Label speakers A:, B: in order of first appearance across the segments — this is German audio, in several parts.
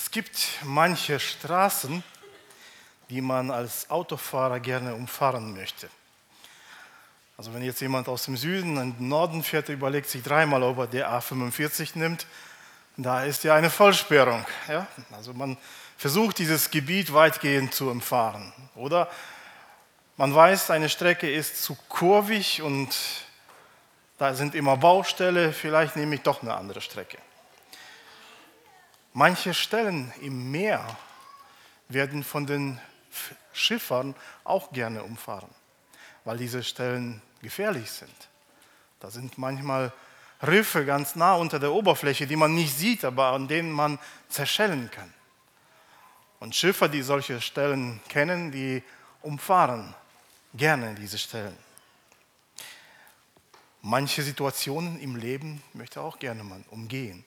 A: Es gibt manche Straßen, die man als Autofahrer gerne umfahren möchte. Also wenn jetzt jemand aus dem Süden in den Norden fährt, überlegt sich dreimal, ob er die A45 nimmt. Da ist ja eine Vollsperrung. Ja? Also man versucht dieses Gebiet weitgehend zu umfahren. Oder man weiß, eine Strecke ist zu kurvig und da sind immer Baustelle, vielleicht nehme ich doch eine andere Strecke. Manche Stellen im Meer werden von den Schiffern auch gerne umfahren, weil diese Stellen gefährlich sind. Da sind manchmal Riffe ganz nah unter der Oberfläche, die man nicht sieht, aber an denen man zerschellen kann. Und Schiffer, die solche Stellen kennen, die umfahren gerne diese Stellen. Manche Situationen im Leben möchte auch gerne man umgehen.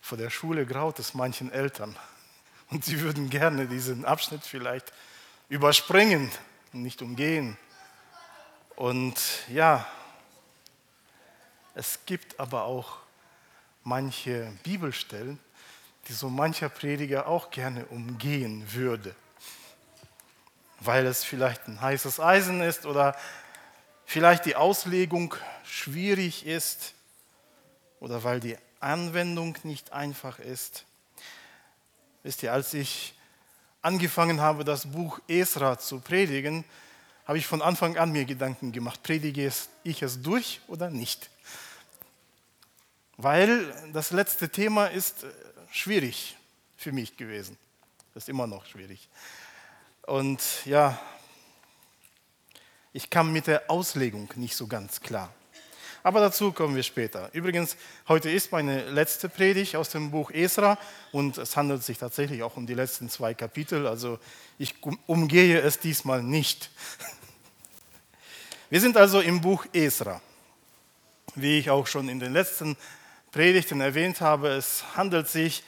A: Vor der Schule graut es manchen Eltern und sie würden gerne diesen Abschnitt vielleicht überspringen und nicht umgehen. Und ja, es gibt aber auch manche Bibelstellen, die so mancher Prediger auch gerne umgehen würde, weil es vielleicht ein heißes Eisen ist oder vielleicht die Auslegung schwierig ist oder weil die Anwendung nicht einfach ist. Wisst ihr, als ich angefangen habe, das Buch Esra zu predigen, habe ich von Anfang an mir Gedanken gemacht, predige ich es durch oder nicht? Weil das letzte Thema ist äh, schwierig für mich gewesen. Das ist immer noch schwierig. Und ja, ich kam mit der Auslegung nicht so ganz klar. Aber dazu kommen wir später. Übrigens, heute ist meine letzte Predigt aus dem Buch Esra und es handelt sich tatsächlich auch um die letzten zwei Kapitel. Also ich umgehe es diesmal nicht. Wir sind also im Buch Esra. Wie ich auch schon in den letzten Predigten erwähnt habe, es handelt sich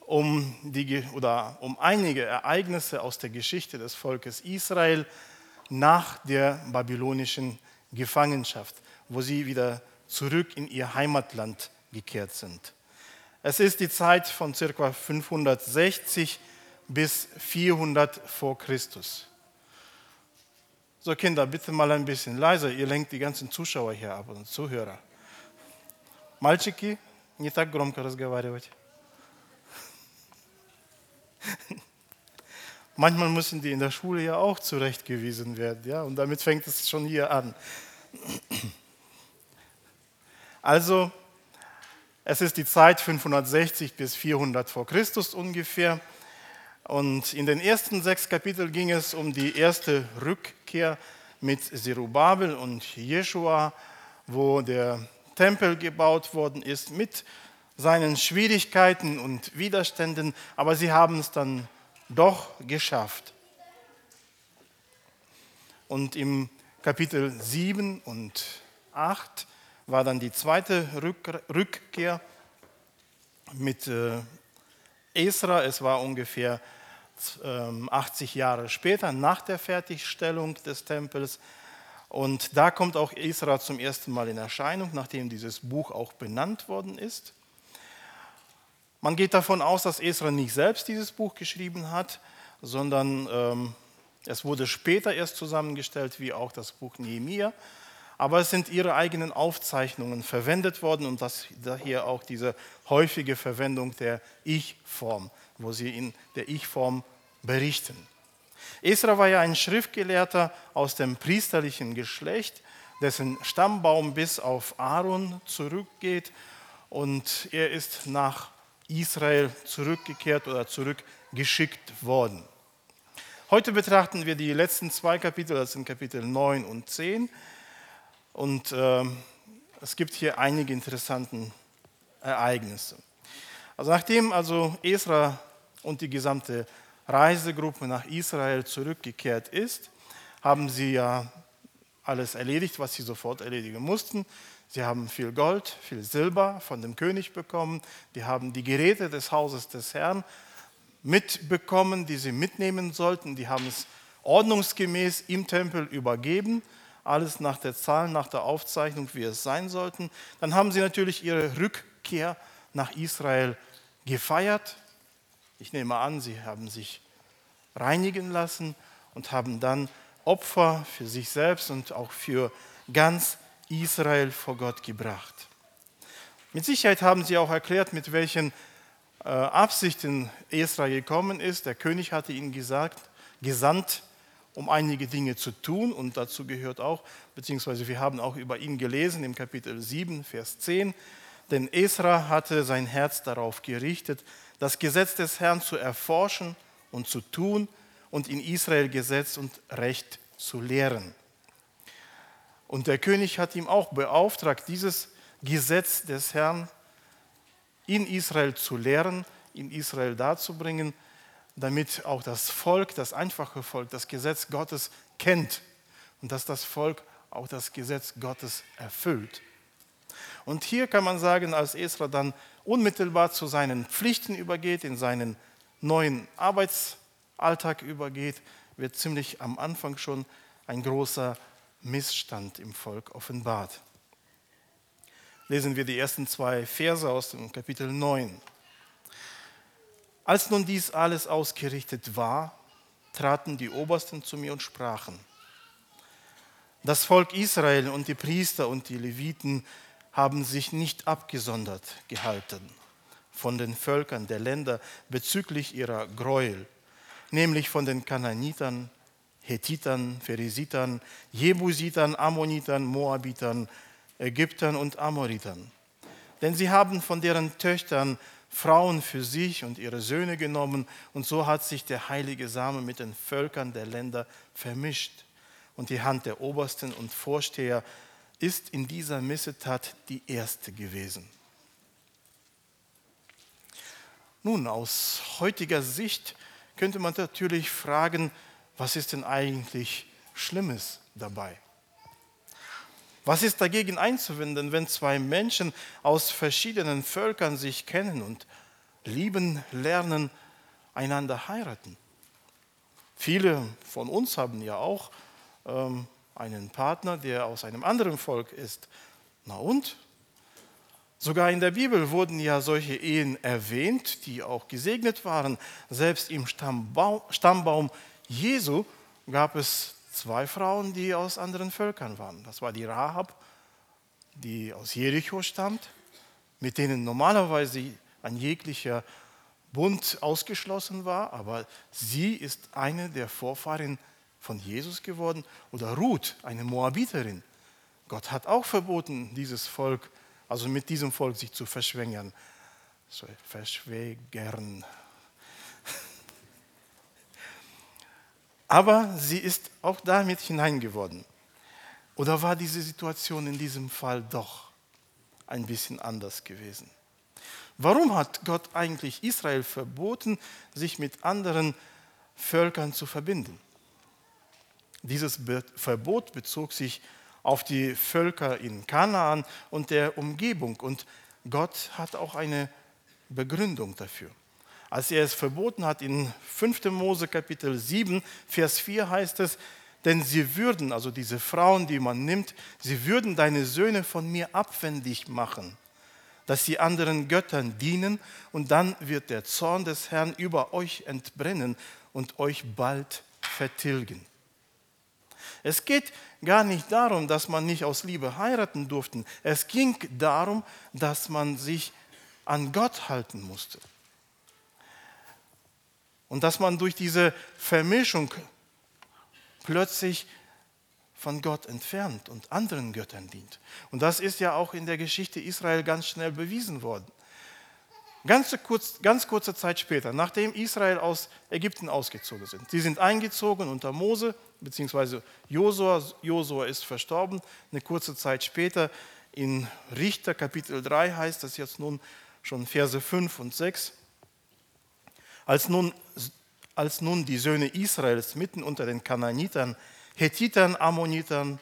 A: um, die, oder um einige Ereignisse aus der Geschichte des Volkes Israel nach der babylonischen Gefangenschaft, wo sie wieder zurück in ihr Heimatland gekehrt sind. Es ist die Zeit von ca. 560 bis 400 vor Christus. So Kinder, bitte mal ein bisschen leiser, ihr lenkt die ganzen Zuschauer hier ab und Zuhörer. Мальчики, не так громко разговаривать. Manchmal müssen die in der Schule ja auch zurechtgewiesen werden, ja, und damit fängt es schon hier an. Also, es ist die Zeit 560 bis 400 vor Christus ungefähr. Und in den ersten sechs Kapiteln ging es um die erste Rückkehr mit Zerubabel und Jeschua, wo der Tempel gebaut worden ist, mit seinen Schwierigkeiten und Widerständen, aber sie haben es dann doch geschafft. Und im Kapitel 7 und 8 war dann die zweite Rückkehr mit äh, Esra. Es war ungefähr 80 ähm, Jahre später, nach der Fertigstellung des Tempels. Und da kommt auch Esra zum ersten Mal in Erscheinung, nachdem dieses Buch auch benannt worden ist. Man geht davon aus, dass Esra nicht selbst dieses Buch geschrieben hat, sondern ähm, es wurde später erst zusammengestellt, wie auch das Buch Nehemiah. Aber es sind ihre eigenen Aufzeichnungen verwendet worden und das, daher auch diese häufige Verwendung der Ich-Form, wo sie in der Ich-Form berichten. Esra war ja ein Schriftgelehrter aus dem priesterlichen Geschlecht, dessen Stammbaum bis auf Aaron zurückgeht und er ist nach Israel zurückgekehrt oder zurückgeschickt worden. Heute betrachten wir die letzten zwei Kapitel, das sind Kapitel 9 und 10. Und äh, es gibt hier einige interessante Ereignisse. Also nachdem also Esra und die gesamte Reisegruppe nach Israel zurückgekehrt ist, haben sie ja alles erledigt, was sie sofort erledigen mussten. Sie haben viel Gold, viel Silber von dem König bekommen. Die haben die Geräte des Hauses des Herrn mitbekommen, die sie mitnehmen sollten. Die haben es ordnungsgemäß im Tempel übergeben. Alles nach der Zahl, nach der Aufzeichnung, wie es sein sollten. Dann haben sie natürlich ihre Rückkehr nach Israel gefeiert. Ich nehme an, sie haben sich reinigen lassen und haben dann Opfer für sich selbst und auch für ganz Israel vor Gott gebracht. Mit Sicherheit haben sie auch erklärt, mit welchen äh, Absichten Esra gekommen ist. Der König hatte ihn gesagt, gesandt, um einige Dinge zu tun. Und dazu gehört auch, beziehungsweise wir haben auch über ihn gelesen im Kapitel 7, Vers 10, denn Esra hatte sein Herz darauf gerichtet, das Gesetz des Herrn zu erforschen und zu tun und in Israel Gesetz und Recht zu lehren. Und der König hat ihm auch beauftragt, dieses Gesetz des Herrn in Israel zu lehren, in Israel darzubringen, damit auch das Volk, das einfache Volk, das Gesetz Gottes kennt und dass das Volk auch das Gesetz Gottes erfüllt. Und hier kann man sagen, als Esra dann unmittelbar zu seinen Pflichten übergeht, in seinen neuen Arbeitsalltag übergeht, wird ziemlich am Anfang schon ein großer Missstand im Volk offenbart. Lesen wir die ersten zwei Verse aus dem Kapitel 9. Als nun dies alles ausgerichtet war, traten die Obersten zu mir und sprachen, das Volk Israel und die Priester und die Leviten haben sich nicht abgesondert gehalten von den Völkern der Länder bezüglich ihrer Gräuel, nämlich von den Kananitern, Hethitern, Pheresitern, Jebusitern, Ammonitern, Moabitern, Ägyptern und Amoritern. Denn sie haben von deren Töchtern Frauen für sich und ihre Söhne genommen, und so hat sich der heilige Same mit den Völkern der Länder vermischt. Und die Hand der Obersten und Vorsteher ist in dieser Missetat die erste gewesen. Nun, aus heutiger Sicht könnte man natürlich fragen, was ist denn eigentlich Schlimmes dabei? Was ist dagegen einzuwenden, wenn zwei Menschen aus verschiedenen Völkern sich kennen und lieben, lernen, einander heiraten? Viele von uns haben ja auch ähm, einen Partner, der aus einem anderen Volk ist. Na und? Sogar in der Bibel wurden ja solche Ehen erwähnt, die auch gesegnet waren. Selbst im Stammbaum, Stammbaum Jesu gab es zwei Frauen, die aus anderen Völkern waren. Das war die Rahab, die aus Jericho stammt, mit denen normalerweise ein jeglicher Bund ausgeschlossen war, aber sie ist eine der Vorfahren von Jesus geworden. Oder Ruth, eine Moabiterin. Gott hat auch verboten, dieses Volk, also mit diesem Volk sich zu verschwängern. So, verschwägern. Aber sie ist auch damit hineingeworden. Oder war diese Situation in diesem Fall doch ein bisschen anders gewesen? Warum hat Gott eigentlich Israel verboten, sich mit anderen Völkern zu verbinden? Dieses Verbot bezog sich auf die Völker in Kanaan und der Umgebung und Gott hat auch eine Begründung dafür als er es verboten hat, in 5. Mose Kapitel 7, Vers 4 heißt es, denn sie würden, also diese Frauen, die man nimmt, sie würden deine Söhne von mir abwendig machen, dass sie anderen Göttern dienen und dann wird der Zorn des Herrn über euch entbrennen und euch bald vertilgen. Es geht gar nicht darum, dass man nicht aus Liebe heiraten durfte. Es ging darum, dass man sich an Gott halten musste. Und dass man durch diese Vermischung plötzlich von Gott entfernt und anderen Göttern dient. Und das ist ja auch in der Geschichte Israel ganz schnell bewiesen worden. Ganz, kurz, ganz kurze Zeit später, nachdem Israel aus Ägypten ausgezogen sind. Sie sind eingezogen unter Mose, beziehungsweise Josua. Josua ist verstorben. Eine kurze Zeit später in Richter Kapitel 3 heißt das jetzt nun schon Verse 5 und 6. Als nun, als nun die Söhne Israels mitten unter den Kananitern, Hethitern, Ammonitern,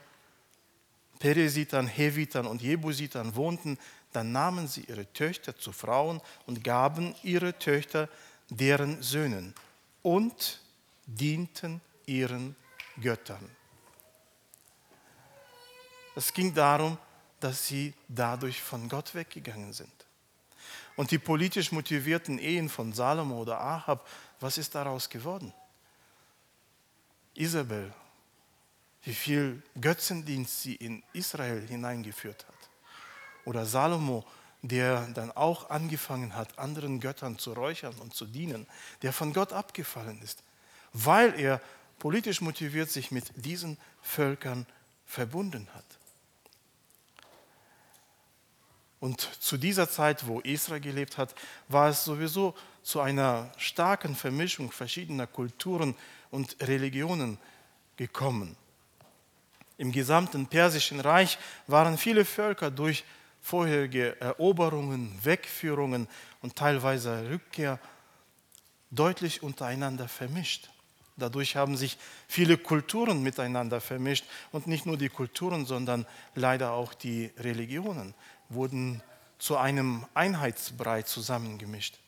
A: Peresitern, Hevitern und Jebusitern wohnten, dann nahmen sie ihre Töchter zu Frauen und gaben ihre Töchter deren Söhnen und dienten ihren Göttern. Es ging darum, dass sie dadurch von Gott weggegangen sind. Und die politisch motivierten Ehen von Salomo oder Ahab, was ist daraus geworden? Isabel, wie viel Götzendienst sie in Israel hineingeführt hat. Oder Salomo, der dann auch angefangen hat, anderen Göttern zu räuchern und zu dienen, der von Gott abgefallen ist, weil er politisch motiviert sich mit diesen Völkern verbunden hat. Und zu dieser Zeit, wo Israel gelebt hat, war es sowieso zu einer starken Vermischung verschiedener Kulturen und Religionen gekommen. Im gesamten Persischen Reich waren viele Völker durch vorherige Eroberungen, Wegführungen und teilweise Rückkehr deutlich untereinander vermischt. Dadurch haben sich viele Kulturen miteinander vermischt und nicht nur die Kulturen, sondern leider auch die Religionen wurden zu einem Einheitsbrei zusammengemischt.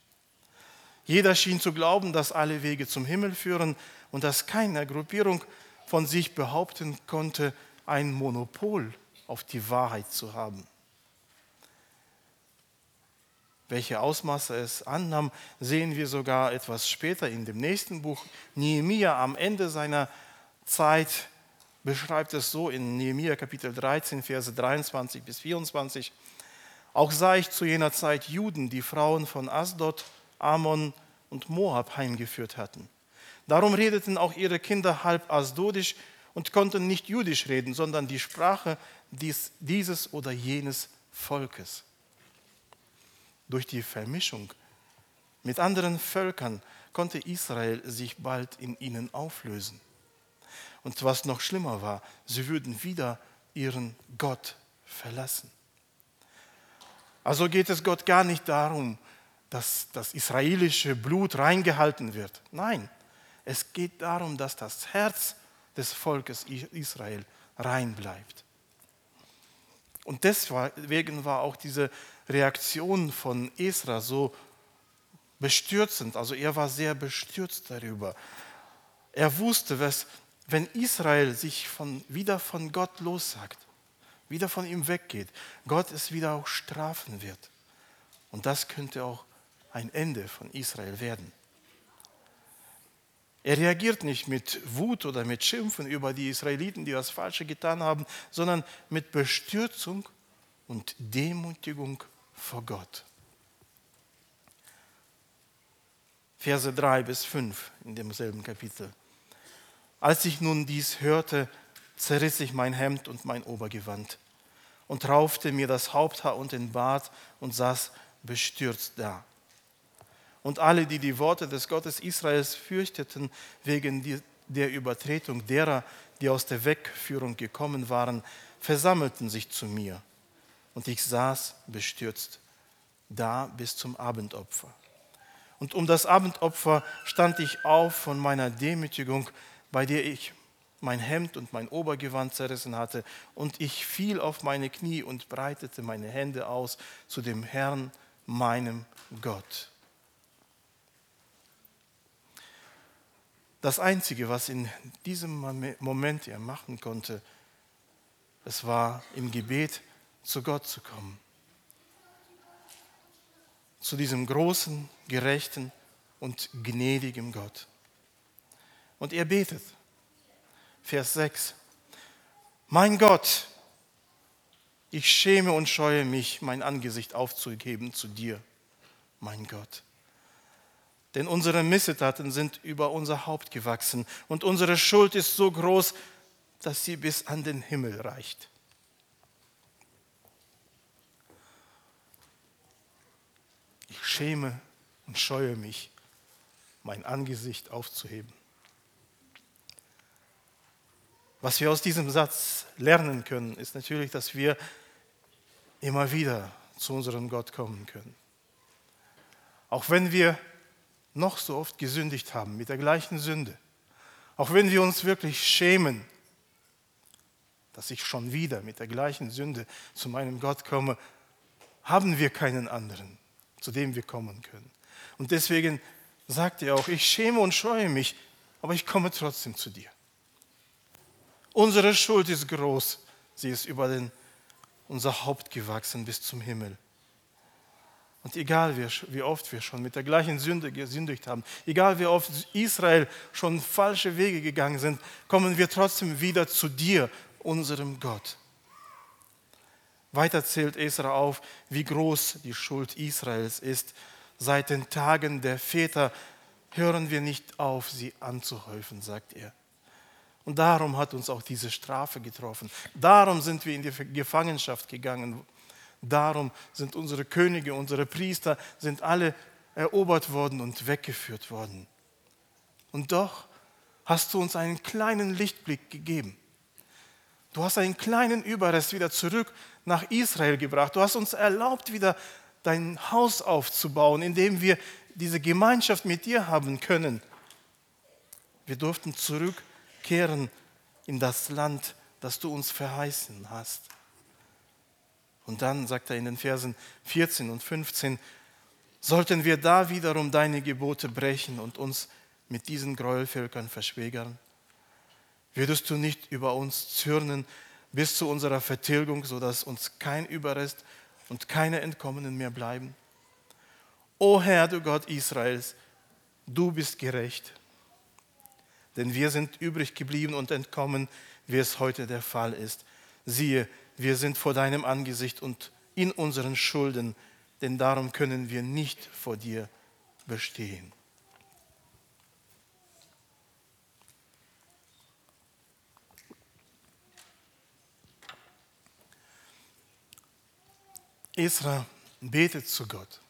A: Jeder schien zu glauben, dass alle Wege zum Himmel führen und dass keine Gruppierung von sich behaupten konnte, ein Monopol auf die Wahrheit zu haben. Welche Ausmaße es annahm, sehen wir sogar etwas später in dem nächsten Buch. Nehemia am Ende seiner Zeit beschreibt es so in Nehemia Kapitel 13, Verse 23 bis 24. Auch sah ich zu jener Zeit Juden, die Frauen von Asdod, Ammon und Moab heimgeführt hatten. Darum redeten auch ihre Kinder halb asdodisch und konnten nicht jüdisch reden, sondern die Sprache dies, dieses oder jenes Volkes. Durch die Vermischung mit anderen Völkern konnte Israel sich bald in ihnen auflösen. Und was noch schlimmer war, sie würden wieder ihren Gott verlassen. Also geht es Gott gar nicht darum, dass das israelische Blut reingehalten wird. Nein, es geht darum, dass das Herz des Volkes Israel rein bleibt. Und deswegen war auch diese Reaktion von Esra so bestürzend. Also er war sehr bestürzt darüber. Er wusste, was, wenn Israel sich von, wieder von Gott lossagt, wieder von ihm weggeht, Gott es wieder auch strafen wird. Und das könnte auch ein Ende von Israel werden. Er reagiert nicht mit Wut oder mit Schimpfen über die Israeliten, die das Falsche getan haben, sondern mit Bestürzung und Demutigung vor Gott. Verse 3 bis 5 in demselben Kapitel. Als ich nun dies hörte, zerriss ich mein Hemd und mein Obergewand und raufte mir das Haupthaar und den Bart und saß bestürzt da. Und alle, die die Worte des Gottes Israels fürchteten wegen der Übertretung derer, die aus der Wegführung gekommen waren, versammelten sich zu mir. Und ich saß bestürzt da bis zum Abendopfer. Und um das Abendopfer stand ich auf von meiner Demütigung, bei der ich mein Hemd und mein Obergewand zerrissen hatte, und ich fiel auf meine Knie und breitete meine Hände aus zu dem Herrn, meinem Gott. Das Einzige, was in diesem Moment er machen konnte, es war im Gebet zu Gott zu kommen. Zu diesem großen, gerechten und gnädigen Gott. Und er betet. Vers 6. Mein Gott, ich schäme und scheue mich, mein Angesicht aufzugeben zu dir, mein Gott. Denn unsere Missetaten sind über unser Haupt gewachsen und unsere Schuld ist so groß, dass sie bis an den Himmel reicht. Ich schäme und scheue mich, mein Angesicht aufzuheben. Was wir aus diesem Satz lernen können, ist natürlich, dass wir immer wieder zu unserem Gott kommen können. Auch wenn wir noch so oft gesündigt haben mit der gleichen Sünde, auch wenn wir uns wirklich schämen, dass ich schon wieder mit der gleichen Sünde zu meinem Gott komme, haben wir keinen anderen, zu dem wir kommen können. Und deswegen sagt er auch, ich schäme und scheue mich, aber ich komme trotzdem zu dir. Unsere Schuld ist groß, sie ist über den, unser Haupt gewachsen bis zum Himmel. Und egal wie oft wir schon mit der gleichen Sünde gesündigt haben, egal wie oft Israel schon falsche Wege gegangen sind, kommen wir trotzdem wieder zu dir, unserem Gott. Weiter zählt Esra auf, wie groß die Schuld Israels ist. Seit den Tagen der Väter hören wir nicht auf, sie anzuhäufen, sagt er. Und darum hat uns auch diese Strafe getroffen. Darum sind wir in die Gefangenschaft gegangen, Darum sind unsere Könige, unsere Priester, sind alle erobert worden und weggeführt worden. Und doch hast du uns einen kleinen Lichtblick gegeben. Du hast einen kleinen Überrest wieder zurück nach Israel gebracht. Du hast uns erlaubt, wieder dein Haus aufzubauen, in dem wir diese Gemeinschaft mit dir haben können. Wir durften zurückkehren in das Land, das du uns verheißen hast. Und dann sagt er in den Versen 14 und 15, sollten wir da wiederum deine Gebote brechen und uns mit diesen Gräuelvölkern verschwägern? Würdest du nicht über uns zürnen bis zu unserer Vertilgung, sodass uns kein Überrest und keine Entkommenen mehr bleiben? O Herr, du Gott Israels, du bist gerecht, denn wir sind übrig geblieben und entkommen, wie es heute der Fall ist. Siehe, wir sind vor deinem Angesicht und in unseren Schulden, denn darum können wir nicht vor dir bestehen. Esra betet zu Gott.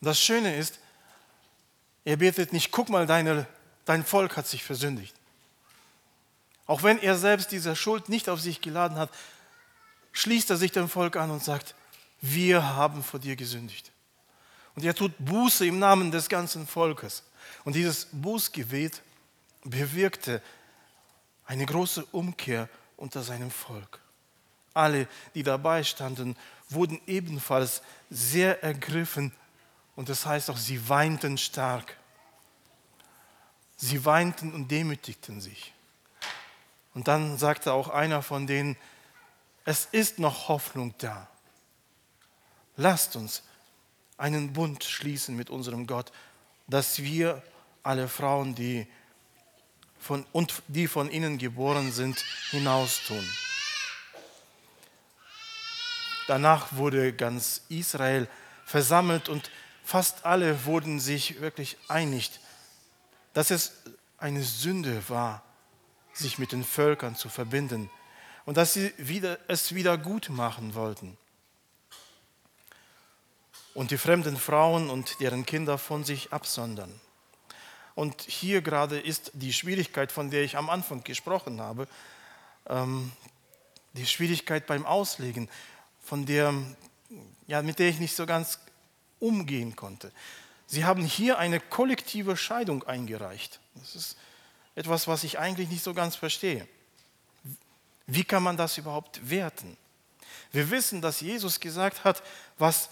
A: Das Schöne ist, er betet nicht, guck mal, deine, dein Volk hat sich versündigt. Auch wenn er selbst diese Schuld nicht auf sich geladen hat, schließt er sich dem Volk an und sagt, wir haben vor dir gesündigt. Und er tut Buße im Namen des ganzen Volkes. Und dieses Bußgebet bewirkte eine große Umkehr unter seinem Volk. Alle, die dabei standen, wurden ebenfalls sehr ergriffen und das heißt auch, sie weinten stark. Sie weinten und demütigten sich. Und dann sagte auch einer von denen, es ist noch Hoffnung da. Lasst uns einen Bund schließen mit unserem Gott, dass wir alle Frauen, die von, und die von ihnen geboren sind, hinaustun. Danach wurde ganz Israel versammelt und fast alle wurden sich wirklich einig, dass es eine Sünde war, sich mit den Völkern zu verbinden und dass sie wieder, es wieder gut machen wollten. Und die fremden Frauen und deren Kinder von sich absondern. Und hier gerade ist die Schwierigkeit, von der ich am Anfang gesprochen habe, ähm, die Schwierigkeit beim Auslegen, von der, ja, mit der ich nicht so ganz umgehen konnte. Sie haben hier eine kollektive Scheidung eingereicht. Das ist etwas, was ich eigentlich nicht so ganz verstehe. Wie kann man das überhaupt werten? Wir wissen, dass Jesus gesagt hat, was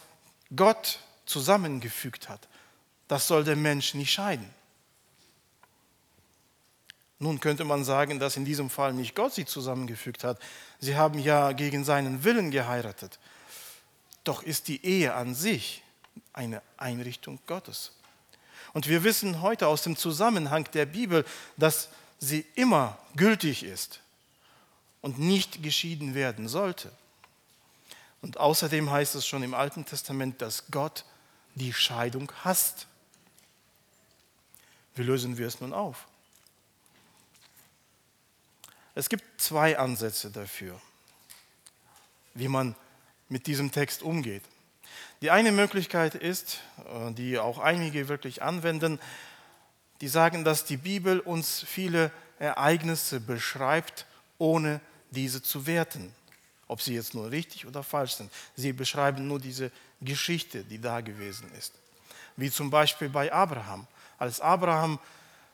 A: Gott zusammengefügt hat, das soll der Mensch nicht scheiden. Nun könnte man sagen, dass in diesem Fall nicht Gott sie zusammengefügt hat. Sie haben ja gegen seinen Willen geheiratet. Doch ist die Ehe an sich eine Einrichtung Gottes. Und wir wissen heute aus dem Zusammenhang der Bibel, dass sie immer gültig ist und nicht geschieden werden sollte. Und außerdem heißt es schon im Alten Testament, dass Gott die Scheidung hasst. Wie lösen wir es nun auf? Es gibt zwei Ansätze dafür, wie man mit diesem Text umgeht. Die eine Möglichkeit ist, äh, die auch einige wirklich anwenden, die sagen, dass die Bibel uns viele Ereignisse beschreibt, ohne diese zu werten, ob sie jetzt nur richtig oder falsch sind. Sie beschreiben nur diese Geschichte, die da gewesen ist. Wie zum Beispiel bei Abraham. Als Abraham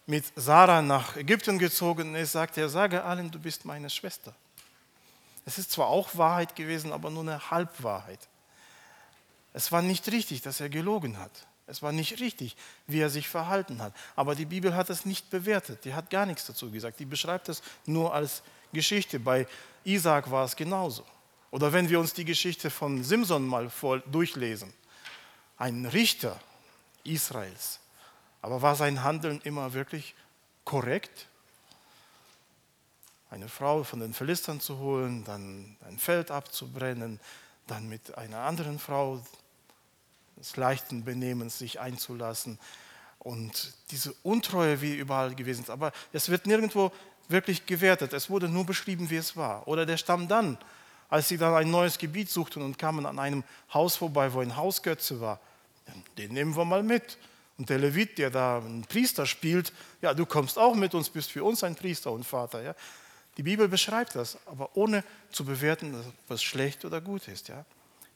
A: mit Sarah nach Ägypten gezogen ist, sagte er, sage allen, du bist meine Schwester. Es ist zwar auch Wahrheit gewesen, aber nur eine Halbwahrheit. Es war nicht richtig, dass er gelogen hat. Es war nicht richtig, wie er sich verhalten hat. Aber die Bibel hat es nicht bewertet. Die hat gar nichts dazu gesagt. Die beschreibt es nur als Geschichte. Bei Isaac war es genauso. Oder wenn wir uns die Geschichte von Simson mal durchlesen. ein Richter Israels. Aber war sein Handeln immer wirklich korrekt? Eine Frau von den Philistern zu holen, dann ein Feld abzubrennen, dann mit einer anderen Frau des leichten Benehmens sich einzulassen und diese Untreue wie überall gewesen ist. Aber es wird nirgendwo wirklich gewertet. Es wurde nur beschrieben, wie es war. Oder der Stamm dann, als sie dann ein neues Gebiet suchten und kamen an einem Haus vorbei, wo ein Hausgötze war. Den nehmen wir mal mit. Und der Levit, der da einen Priester spielt, ja, du kommst auch mit uns, bist für uns ein Priester und Vater. Ja. Die Bibel beschreibt das, aber ohne zu bewerten, was schlecht oder gut ist. Ja.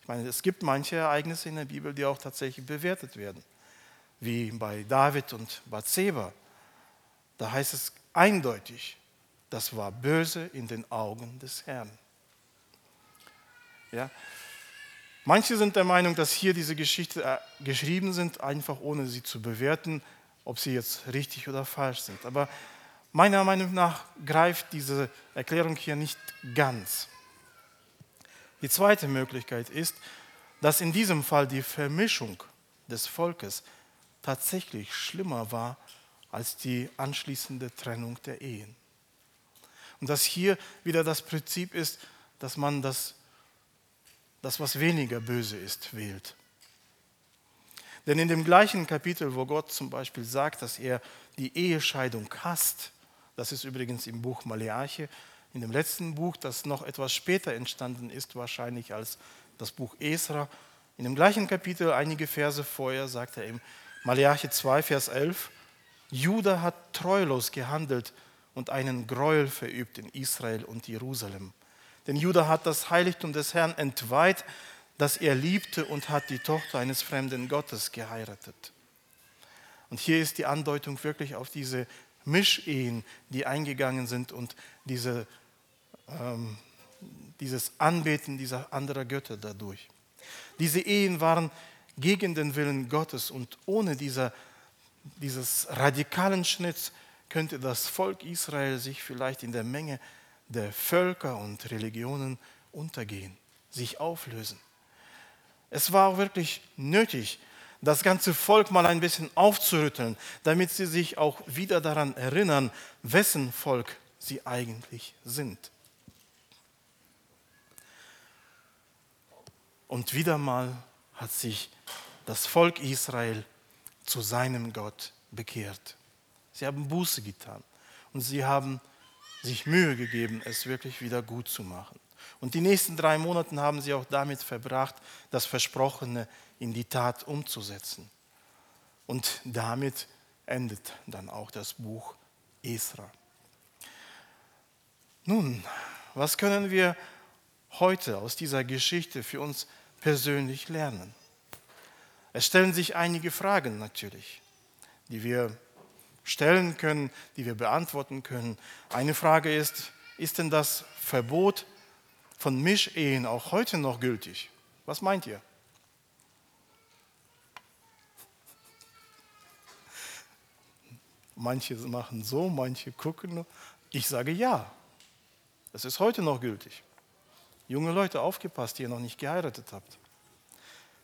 A: Ich meine, es gibt manche Ereignisse in der Bibel, die auch tatsächlich bewertet werden, wie bei David und Bathseba. Da heißt es eindeutig, das war böse in den Augen des Herrn. Ja. Manche sind der Meinung, dass hier diese Geschichte äh, geschrieben sind, einfach ohne sie zu bewerten, ob sie jetzt richtig oder falsch sind. Aber meiner Meinung nach greift diese Erklärung hier nicht ganz. Die zweite Möglichkeit ist, dass in diesem Fall die Vermischung des Volkes tatsächlich schlimmer war als die anschließende Trennung der Ehen. Und dass hier wieder das Prinzip ist, dass man das das, was weniger böse ist, wählt. Denn in dem gleichen Kapitel, wo Gott zum Beispiel sagt, dass er die Ehescheidung hasst, das ist übrigens im Buch Maleache, in dem letzten Buch, das noch etwas später entstanden ist, wahrscheinlich als das Buch Esra, in dem gleichen Kapitel, einige Verse vorher, sagt er im Maleache 2, Vers 11, Judah hat treulos gehandelt und einen Gräuel verübt in Israel und Jerusalem. Denn Judah hat das Heiligtum des Herrn entweiht, das er liebte und hat die Tochter eines fremden Gottes geheiratet. Und hier ist die Andeutung wirklich auf diese Mischehen, die eingegangen sind und diese, ähm, dieses Anbeten dieser anderen Götter dadurch. Diese Ehen waren gegen den Willen Gottes und ohne dieser, dieses radikalen Schnitts könnte das Volk Israel sich vielleicht in der Menge der Völker und Religionen untergehen, sich auflösen. Es war auch wirklich nötig, das ganze Volk mal ein bisschen aufzurütteln, damit sie sich auch wieder daran erinnern, wessen Volk sie eigentlich sind. Und wieder mal hat sich das Volk Israel zu seinem Gott bekehrt. Sie haben Buße getan und sie haben sich Mühe gegeben, es wirklich wieder gut zu machen. Und die nächsten drei Monate haben sie auch damit verbracht, das Versprochene in die Tat umzusetzen. Und damit endet dann auch das Buch Esra. Nun, was können wir heute aus dieser Geschichte für uns persönlich lernen? Es stellen sich einige Fragen natürlich, die wir stellen können, die wir beantworten können. Eine Frage ist, ist denn das Verbot von Mischehen auch heute noch gültig? Was meint ihr? Manche machen so, manche gucken. Ich sage ja. Es ist heute noch gültig. Junge Leute, aufgepasst, die ihr noch nicht geheiratet habt.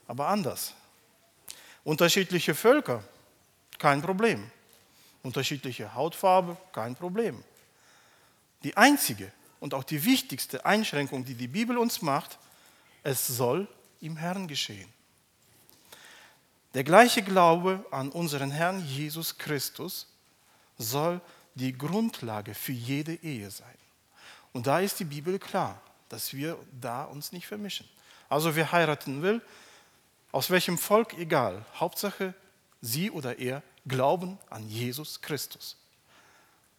A: Aber anders. Unterschiedliche Völker, kein Problem unterschiedliche Hautfarbe, kein Problem. Die einzige und auch die wichtigste Einschränkung, die die Bibel uns macht, es soll im Herrn geschehen. Der gleiche Glaube an unseren Herrn Jesus Christus soll die Grundlage für jede Ehe sein. Und da ist die Bibel klar, dass wir da uns nicht vermischen. Also wer heiraten will, aus welchem Volk egal, Hauptsache sie oder er glauben an Jesus Christus,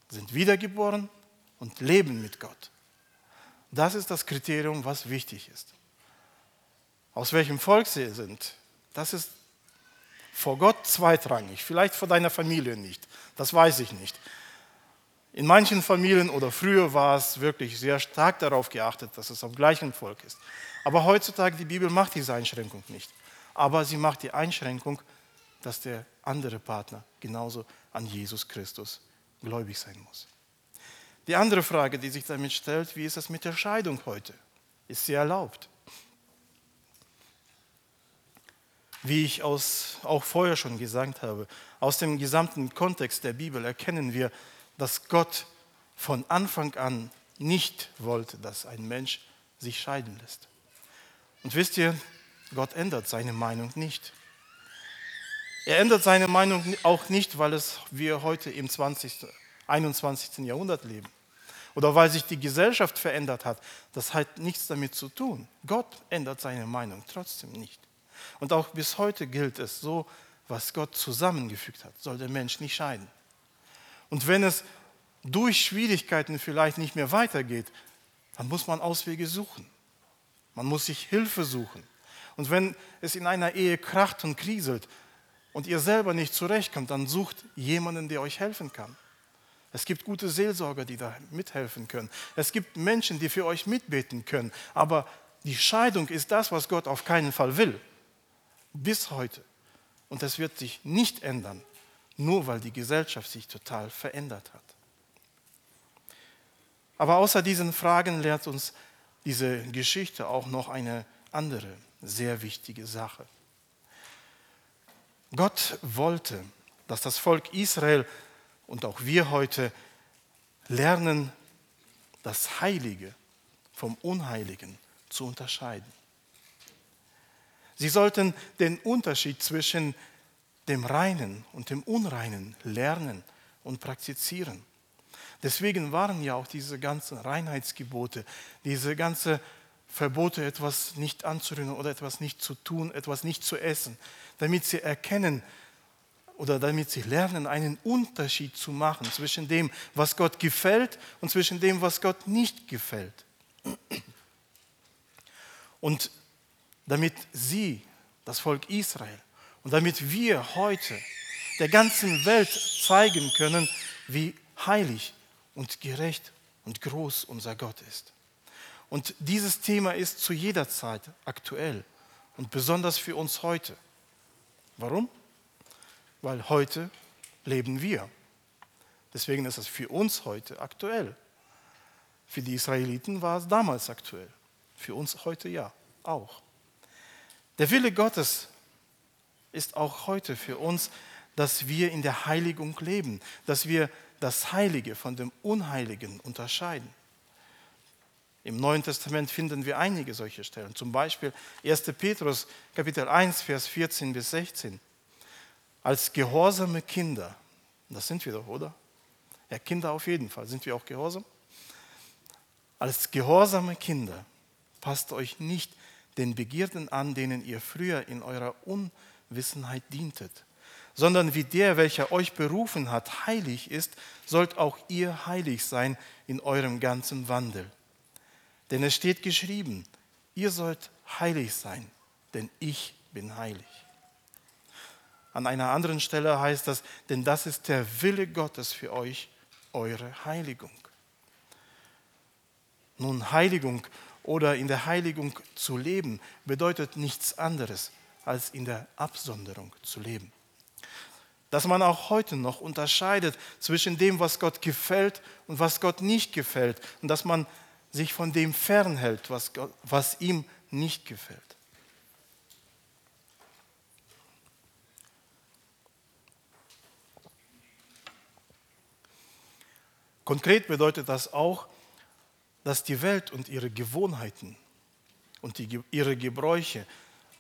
A: sind wiedergeboren und leben mit Gott. Das ist das Kriterium, was wichtig ist. Aus welchem Volk sie sind, das ist vor Gott zweitrangig, vielleicht vor deiner Familie nicht, das weiß ich nicht. In manchen Familien oder früher war es wirklich sehr stark darauf geachtet, dass es am gleichen Volk ist. Aber heutzutage, die Bibel macht diese Einschränkung nicht. Aber sie macht die Einschränkung, dass der andere Partner genauso an Jesus Christus gläubig sein muss. Die andere Frage, die sich damit stellt, wie ist es mit der Scheidung heute? Ist sie erlaubt? Wie ich aus, auch vorher schon gesagt habe, aus dem gesamten Kontext der Bibel erkennen wir, dass Gott von Anfang an nicht wollte, dass ein Mensch sich scheiden lässt. Und wisst ihr, Gott ändert seine Meinung nicht. Er ändert seine Meinung auch nicht, weil es wir heute im 20., 21. Jahrhundert leben oder weil sich die Gesellschaft verändert hat. Das hat nichts damit zu tun. Gott ändert seine Meinung trotzdem nicht. Und auch bis heute gilt es so, was Gott zusammengefügt hat, soll der Mensch nicht scheiden. Und wenn es durch Schwierigkeiten vielleicht nicht mehr weitergeht, dann muss man Auswege suchen. Man muss sich Hilfe suchen. Und wenn es in einer Ehe kracht und kriselt und ihr selber nicht zurechtkommt, dann sucht jemanden, der euch helfen kann. Es gibt gute Seelsorger, die da mithelfen können. Es gibt Menschen, die für euch mitbeten können. Aber die Scheidung ist das, was Gott auf keinen Fall will. Bis heute. Und das wird sich nicht ändern, nur weil die Gesellschaft sich total verändert hat. Aber außer diesen Fragen lehrt uns diese Geschichte auch noch eine andere sehr wichtige Sache. Gott wollte, dass das Volk Israel und auch wir heute lernen, das Heilige vom Unheiligen zu unterscheiden. Sie sollten den Unterschied zwischen dem Reinen und dem Unreinen lernen und praktizieren. Deswegen waren ja auch diese ganzen Reinheitsgebote, diese ganze Verbote, etwas nicht anzurühren oder etwas nicht zu tun, etwas nicht zu essen, damit sie erkennen oder damit sie lernen, einen Unterschied zu machen zwischen dem, was Gott gefällt und zwischen dem, was Gott nicht gefällt. Und damit sie, das Volk Israel, und damit wir heute der ganzen Welt zeigen können, wie heilig und gerecht und groß unser Gott ist. Und dieses Thema ist zu jeder Zeit aktuell und besonders für uns heute. Warum? Weil heute leben wir. Deswegen ist es für uns heute aktuell. Für die Israeliten war es damals aktuell. Für uns heute ja, auch. Der Wille Gottes ist auch heute für uns, dass wir in der Heiligung leben, dass wir das Heilige von dem Unheiligen unterscheiden. Im Neuen Testament finden wir einige solche Stellen. Zum Beispiel 1. Petrus Kapitel 1, Vers 14 bis 16. Als gehorsame Kinder, das sind wir doch, oder? Ja, Kinder auf jeden Fall. Sind wir auch gehorsam? Als gehorsame Kinder passt euch nicht den Begierden an, denen ihr früher in eurer Unwissenheit dientet, sondern wie der, welcher euch berufen hat, heilig ist, sollt auch ihr heilig sein in eurem ganzen Wandel denn es steht geschrieben, ihr sollt heilig sein, denn ich bin heilig. An einer anderen Stelle heißt das, denn das ist der Wille Gottes für euch, eure Heiligung. Nun, Heiligung oder in der Heiligung zu leben bedeutet nichts anderes, als in der Absonderung zu leben. Dass man auch heute noch unterscheidet zwischen dem, was Gott gefällt und was Gott nicht gefällt. Und dass man sich von dem fernhält, was, Gott, was ihm nicht gefällt. Konkret bedeutet das auch, dass die Welt und ihre Gewohnheiten und die, ihre Gebräuche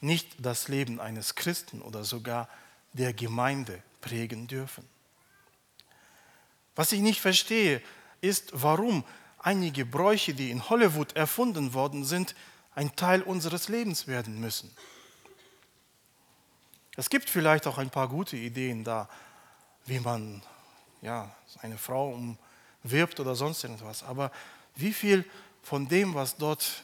A: nicht das Leben eines Christen oder sogar der Gemeinde prägen dürfen. Was ich nicht verstehe, ist, warum einige Bräuche, die in Hollywood erfunden worden sind, ein Teil unseres Lebens werden müssen. Es gibt vielleicht auch ein paar gute Ideen da, wie man ja, eine Frau umwirbt oder sonst irgendwas. Aber wie viel von dem, was dort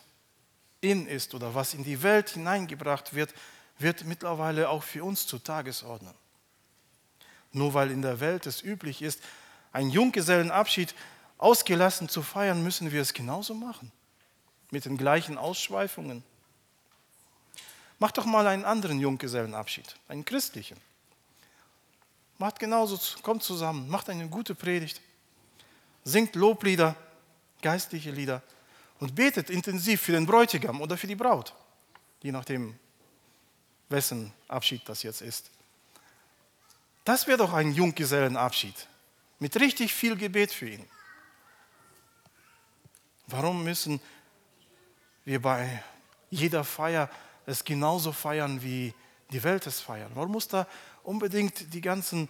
A: in ist oder was in die Welt hineingebracht wird, wird mittlerweile auch für uns zur Tagesordnung. Nur weil in der Welt es üblich ist, ein Junggesellenabschied ausgelassen zu feiern, müssen wir es genauso machen. Mit den gleichen Ausschweifungen. Macht doch mal einen anderen Junggesellenabschied, einen christlichen. Macht genauso, kommt zusammen, macht eine gute Predigt, singt Loblieder, geistliche Lieder und betet intensiv für den Bräutigam oder für die Braut, je nachdem, wessen Abschied das jetzt ist. Das wäre doch ein Junggesellenabschied mit richtig viel Gebet für ihn. Warum müssen wir bei jeder Feier es genauso feiern, wie die Welt es feiert? Warum muss da unbedingt die ganzen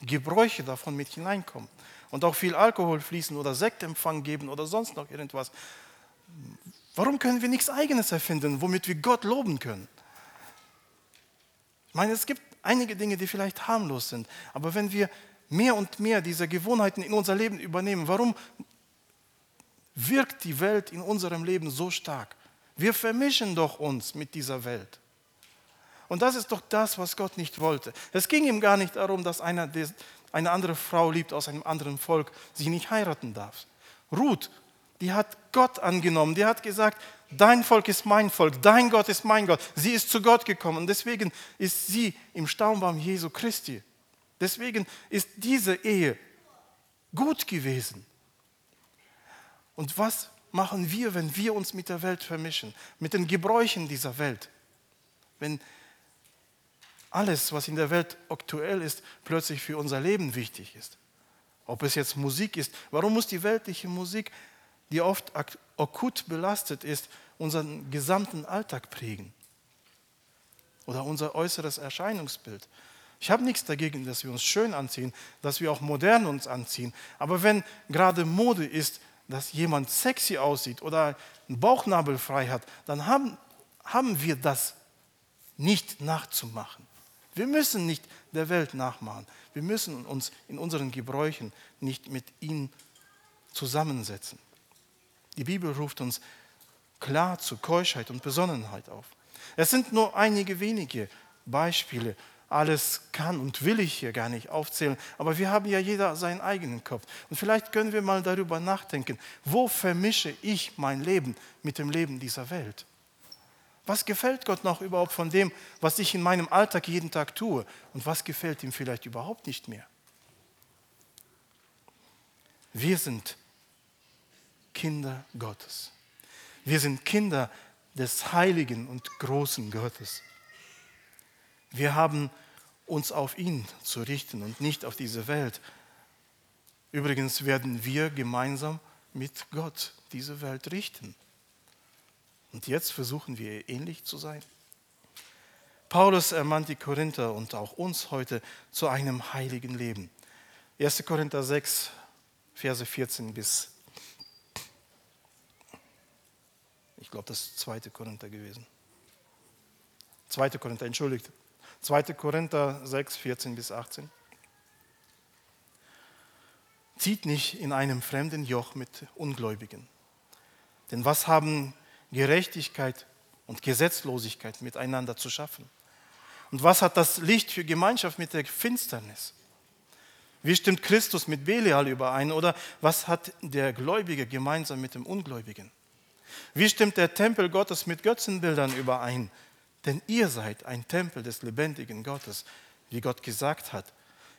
A: Gebräuche davon mit hineinkommen? Und auch viel Alkohol fließen oder Sektempfang geben oder sonst noch irgendwas. Warum können wir nichts Eigenes erfinden, womit wir Gott loben können? Ich meine, es gibt einige Dinge, die vielleicht harmlos sind, aber wenn wir mehr und mehr diese Gewohnheiten in unser Leben übernehmen, warum wirkt die Welt in unserem Leben so stark? Wir vermischen doch uns mit dieser Welt. Und das ist doch das, was Gott nicht wollte. Es ging ihm gar nicht darum, dass einer eine andere Frau liebt aus einem anderen Volk, sie nicht heiraten darf. Ruth die hat Gott angenommen. Die hat gesagt, dein Volk ist mein Volk, dein Gott ist mein Gott. Sie ist zu Gott gekommen und deswegen ist sie im Staumbaum Jesu Christi. Deswegen ist diese Ehe gut gewesen. Und was machen wir, wenn wir uns mit der Welt vermischen, mit den Gebräuchen dieser Welt? Wenn alles, was in der Welt aktuell ist, plötzlich für unser Leben wichtig ist. Ob es jetzt Musik ist, warum muss die weltliche Musik die oft akut belastet ist, unseren gesamten Alltag prägen oder unser äußeres Erscheinungsbild. Ich habe nichts dagegen, dass wir uns schön anziehen, dass wir auch modern uns anziehen. Aber wenn gerade Mode ist, dass jemand sexy aussieht oder einen Bauchnabel frei hat, dann haben, haben wir das nicht nachzumachen. Wir müssen nicht der Welt nachmachen. Wir müssen uns in unseren Gebräuchen nicht mit ihnen zusammensetzen. Die Bibel ruft uns klar zu Keuschheit und Besonnenheit auf. Es sind nur einige wenige Beispiele. Alles kann und will ich hier gar nicht aufzählen, aber wir haben ja jeder seinen eigenen Kopf. Und vielleicht können wir mal darüber nachdenken, wo vermische ich mein Leben mit dem Leben dieser Welt? Was gefällt Gott noch überhaupt von dem, was ich in meinem Alltag jeden Tag tue? Und was gefällt ihm vielleicht überhaupt nicht mehr? Wir sind Kinder Gottes. Wir sind Kinder des heiligen und großen Gottes. Wir haben uns auf ihn zu richten und nicht auf diese Welt. Übrigens werden wir gemeinsam mit Gott diese Welt richten. Und jetzt versuchen wir ähnlich zu sein. Paulus ermahnt die Korinther und auch uns heute zu einem heiligen Leben. 1. Korinther 6, Verse 14 bis Ich glaube, das ist 2. Korinther gewesen. 2. Korinther, entschuldigt. 2. Korinther 6, 14 bis 18. Zieht nicht in einem fremden Joch mit Ungläubigen. Denn was haben Gerechtigkeit und Gesetzlosigkeit miteinander zu schaffen? Und was hat das Licht für Gemeinschaft mit der Finsternis? Wie stimmt Christus mit Belial überein? Oder was hat der Gläubige gemeinsam mit dem Ungläubigen? Wie stimmt der Tempel Gottes mit Götzenbildern überein? Denn ihr seid ein Tempel des lebendigen Gottes, wie Gott gesagt hat.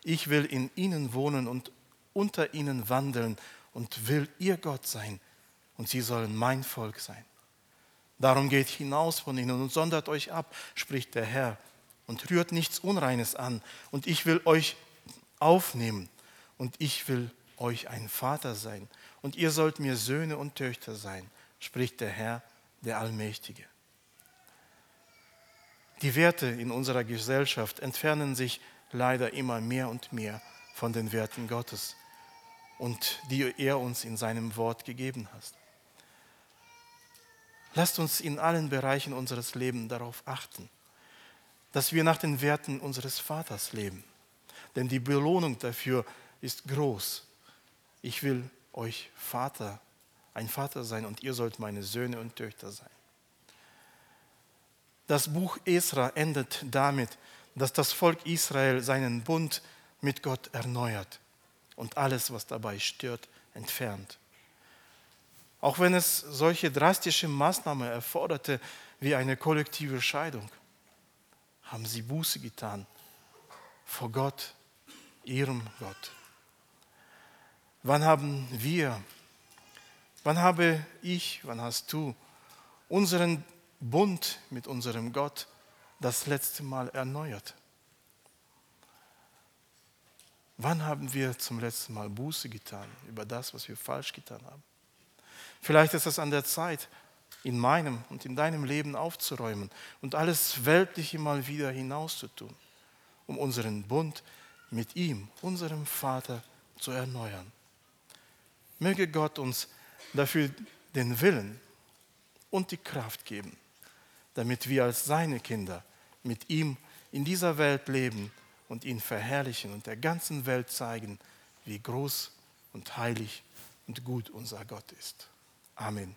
A: Ich will in ihnen wohnen und unter ihnen wandeln und will ihr Gott sein und sie sollen mein Volk sein. Darum geht hinaus von ihnen und sondert euch ab, spricht der Herr, und rührt nichts Unreines an. Und ich will euch aufnehmen und ich will euch ein Vater sein. Und ihr sollt mir Söhne und Töchter sein spricht der Herr, der Allmächtige. Die Werte in unserer Gesellschaft entfernen sich leider immer mehr und mehr von den Werten Gottes und die er uns in seinem Wort gegeben hat. Lasst uns in allen Bereichen unseres Lebens darauf achten, dass wir nach den Werten unseres Vaters leben. Denn die Belohnung dafür ist groß. Ich will euch Vater ein Vater sein und ihr sollt meine Söhne und Töchter sein. Das Buch Esra endet damit, dass das Volk Israel seinen Bund mit Gott erneuert und alles, was dabei stört, entfernt. Auch wenn es solche drastische Maßnahmen erforderte wie eine kollektive Scheidung, haben sie Buße getan vor Gott, ihrem Gott. Wann haben wir Wann habe ich, wann hast du unseren Bund mit unserem Gott das letzte Mal erneuert? Wann haben wir zum letzten Mal Buße getan über das, was wir falsch getan haben? Vielleicht ist es an der Zeit, in meinem und in deinem Leben aufzuräumen und alles Weltliche mal wieder hinauszutun, um unseren Bund mit ihm, unserem Vater, zu erneuern. Möge Gott uns dafür den Willen und die Kraft geben, damit wir als seine Kinder mit ihm in dieser Welt leben und ihn verherrlichen und der ganzen Welt zeigen, wie groß und heilig und gut unser Gott ist. Amen.